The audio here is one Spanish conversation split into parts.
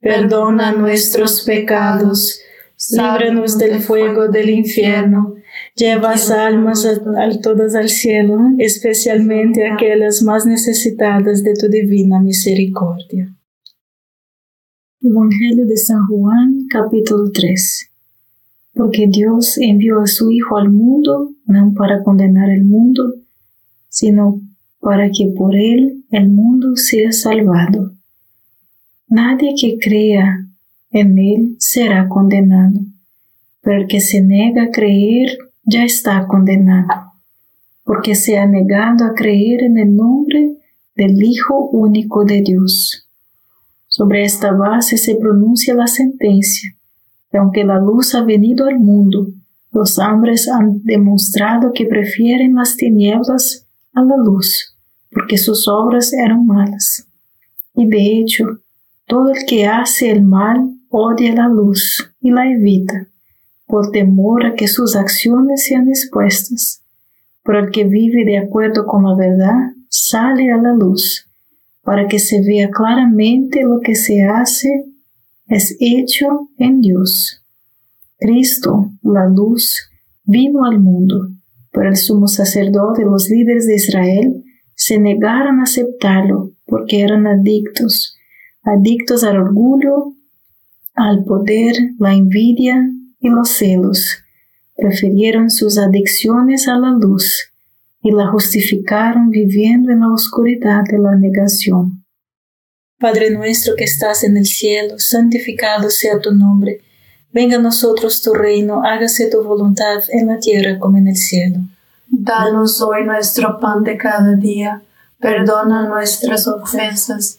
perdona nuestros pecados, líbranos del fuego del infierno, lleva almas a, todas al cielo, especialmente aquellas más necesitadas de tu divina misericordia. Evangelio de San Juan, capítulo 3. Porque Dios envió a su Hijo al mundo no para condenar el mundo, sino para que por él el mundo sea salvado. Nadie que crea en Él será condenado, pero el que se nega a creer ya está condenado, porque se ha negado a creer en el nombre del Hijo único de Dios. Sobre esta base se pronuncia la sentencia, que aunque la luz ha venido al mundo, los hombres han demostrado que prefieren las tinieblas a la luz, porque sus obras eran malas. Y de hecho, todo el que hace el mal odia la luz y la evita, por temor a que sus acciones sean expuestas. Pero el que vive de acuerdo con la verdad sale a la luz, para que se vea claramente lo que se hace es hecho en Dios. Cristo, la luz, vino al mundo, pero el sumo sacerdote y los líderes de Israel se negaron a aceptarlo porque eran adictos adictos al orgullo, al poder, la envidia y los celos. Prefirieron sus adicciones a la luz y la justificaron viviendo en la oscuridad de la negación. Padre nuestro que estás en el cielo, santificado sea tu nombre. Venga a nosotros tu reino, hágase tu voluntad en la tierra como en el cielo. Danos hoy nuestro pan de cada día, perdona nuestras ofensas,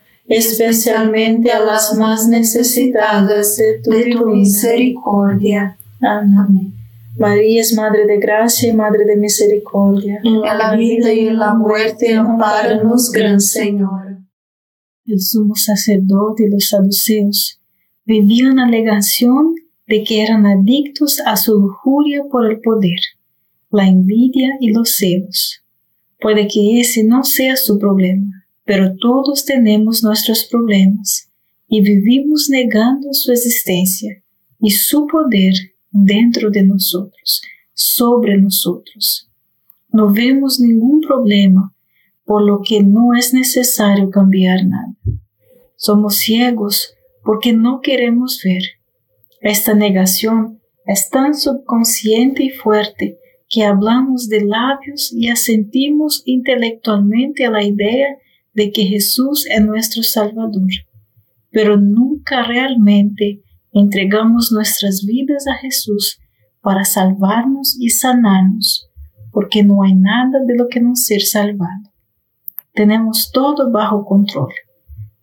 especialmente a las más necesitadas de tu, misericordia. Amén. María es Madre de Gracia y Madre de Misericordia. En la vida y en la muerte, amparanos, Gran Señor. El sumo sacerdote y los saduceos vivían la alegación de que eran adictos a su lujuria por el poder la envidia y los celos. Puede que ese no sea su problema, pero todos tenemos nuestros problemas y vivimos negando su existencia y su poder dentro de nosotros, sobre nosotros. No vemos ningún problema, por lo que no es necesario cambiar nada. Somos ciegos porque no queremos ver. Esta negación es tan subconsciente y fuerte que hablamos de labios y asentimos intelectualmente a la idea de que Jesús es nuestro Salvador, pero nunca realmente entregamos nuestras vidas a Jesús para salvarnos y sanarnos, porque no hay nada de lo que no ser salvado. tenemos todo bajo control.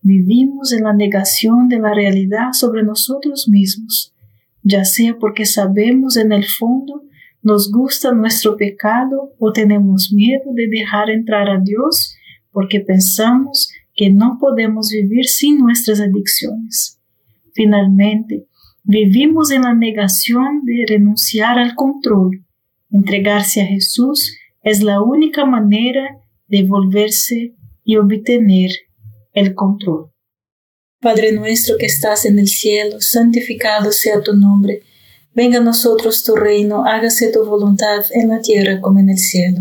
Vivimos en la negación de la realidad sobre nosotros mismos, ya sea porque sabemos en el fondo nos gusta nuestro pecado o tenemos miedo de dejar entrar a Dios porque pensamos que no podemos vivir sin nuestras adicciones. Finalmente, vivimos en la negación de renunciar al control. Entregarse a Jesús es la única manera de volverse y obtener el control. Padre nuestro que estás en el cielo, santificado sea tu nombre. Venga a nosotros tu reino, hágase tu voluntad en la tierra como en el cielo.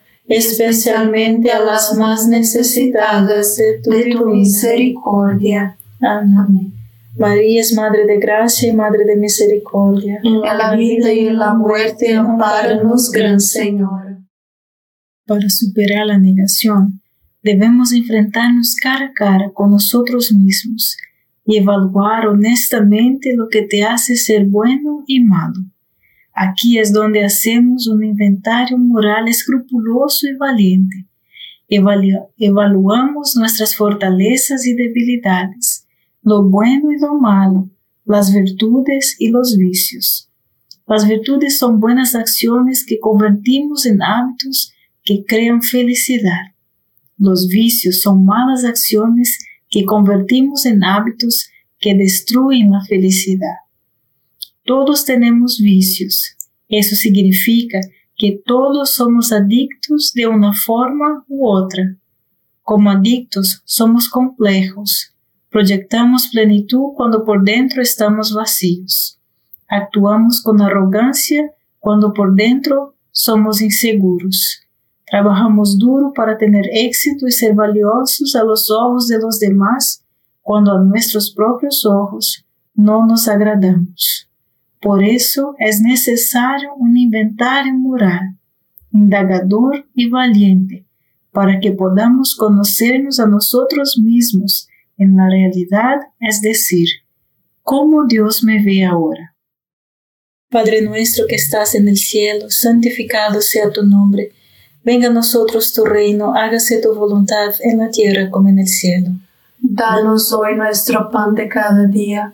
especialmente a las más necesitadas de tu, misericordia. Amén. María es Madre de Gracia y Madre de Misericordia. En la vida y en la muerte, amparanos, Gran Señor. Para superar la negación, debemos enfrentarnos cara a cara con nosotros mismos y evaluar honestamente lo que te hace ser bueno y malo. Aquí es donde hacemos un inventario moral escrupuloso y valiente. evaluamos nuestras fortalezas y debilidades, lo bueno y lo malo, las virtudes y los vicios. Las virtudes son buenas acciones que convertimos en hábitos que crean felicidad. Los vicios son malas acciones que convertimos en hábitos que destruyen la felicidad. Todos tenemos vicios. Eso significa que todos somos adictos de una forma u otra. Como adictos somos complejos. Proyectamos plenitud cuando por dentro estamos vacíos. Actuamos con arrogancia cuando por dentro somos inseguros. Trabajamos duro para tener éxito y ser valiosos a los de los demás cuando a nuestros propios ojos no nos agradamos. Por eso es necesario un inventario moral, indagador y valiente, para que podamos conocernos a nosotros mismos en la realidad, es decir, cómo Dios me ve ahora. Padre nuestro que estás en el cielo, santificado sea tu nombre, venga a nosotros tu reino, hágase tu voluntad en la tierra como en el cielo. Danos hoy nuestro pan de cada día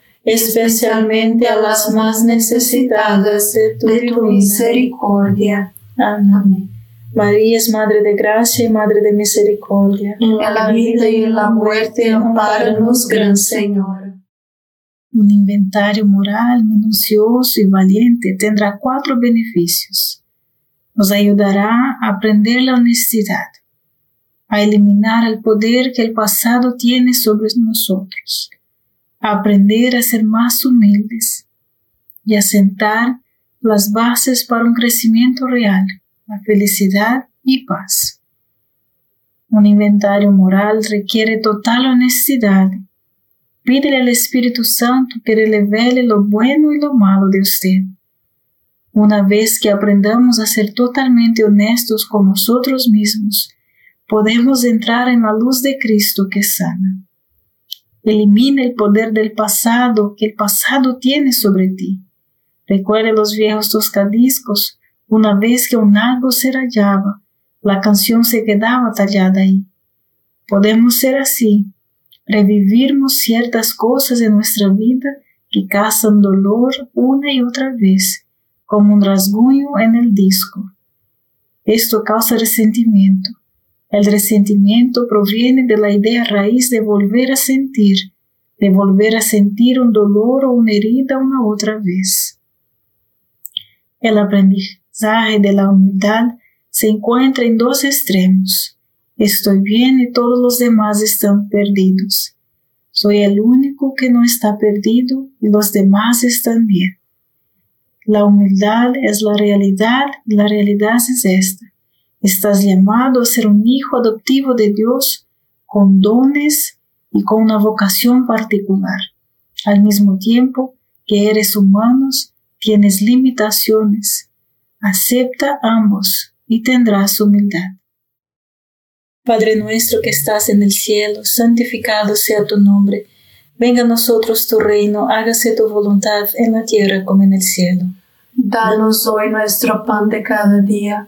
especialmente a las más necesitadas de tu, misericordia. Amén. María es Madre de Gracia y Madre de Misericordia. En la vida y en la muerte, amparanos, Gran Señor. Un inventario moral minucioso y valiente tendrá cuatro beneficios. Nos ayudará a aprender la honestidad, a eliminar el poder que el pasado tiene sobre nosotros, aprender a ser más humildes y a sentar las bases para un crecimiento real, la felicidad y paz. Un inventario moral requiere total honestidad. Pídele al Espíritu Santo que le revele lo bueno y lo malo de usted. Una vez que aprendamos a ser totalmente honestos con nosotros mismos, podemos entrar en la luz de Cristo que sana. Elimina el poder del pasado que el pasado tiene sobre ti. Recuerde los viejos toscadiscos. Una vez que un algo se rayaba, la canción se quedaba tallada ahí. Podemos ser así, revivirmos ciertas cosas en nuestra vida que causan dolor una y otra vez, como un rasguño en el disco. Esto causa resentimiento. El resentimiento proviene de la idea raíz de volver a sentir, de volver a sentir un dolor o una herida una otra vez. El aprendizaje de la humildad se encuentra en dos extremos. Estoy bien y todos los demás están perdidos. Soy el único que no está perdido y los demás están bien. La humildad es la realidad y la realidad es esta. Estás llamado a ser un hijo adoptivo de Dios con dones y con una vocación particular. Al mismo tiempo que eres humano, tienes limitaciones. Acepta ambos y tendrás humildad. Padre nuestro que estás en el cielo, santificado sea tu nombre. Venga a nosotros tu reino, hágase tu voluntad en la tierra como en el cielo. Danos hoy nuestro pan de cada día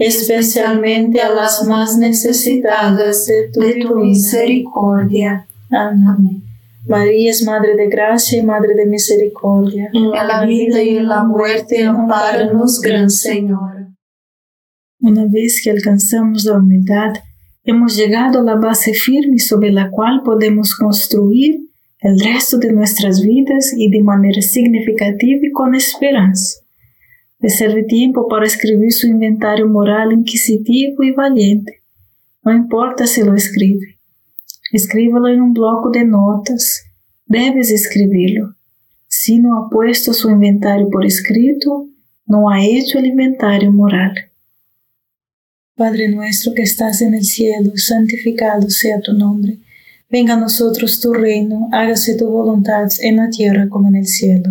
especialmente a las más necesitadas de tu, misericordia. Amén. María es Madre de Gracia y Madre de Misericordia. En la vida y en la muerte, amparanos, Gran Señor. Una vez que alcanzamos la humildad, hemos llegado a la base firme sobre la cual podemos construir el resto de nuestras vidas y de manera significativa y con esperanza. Reserve tiempo para escribir su inventario moral inquisitivo y valiente. No importa si lo escribe. Escríbalo en un bloco de notas. Debes escribirlo. Si no ha puesto su inventario por escrito, no ha hecho el inventario moral. Padre nuestro que estás en el cielo, santificado sea tu nombre Venga a nosotros tu reino, hágase tu voluntad en la tierra como en el cielo.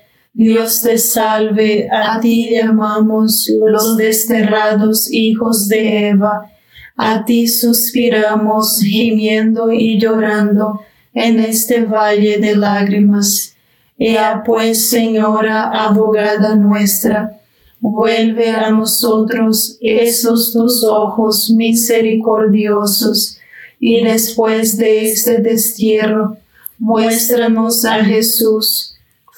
Dios te salve, a ti llamamos los desterrados hijos de Eva. A ti suspiramos, gimiendo y llorando en este valle de lágrimas. Ea pues, Señora, abogada nuestra, vuelve a nosotros esos tus ojos misericordiosos, y después de este destierro, muéstranos a Jesús,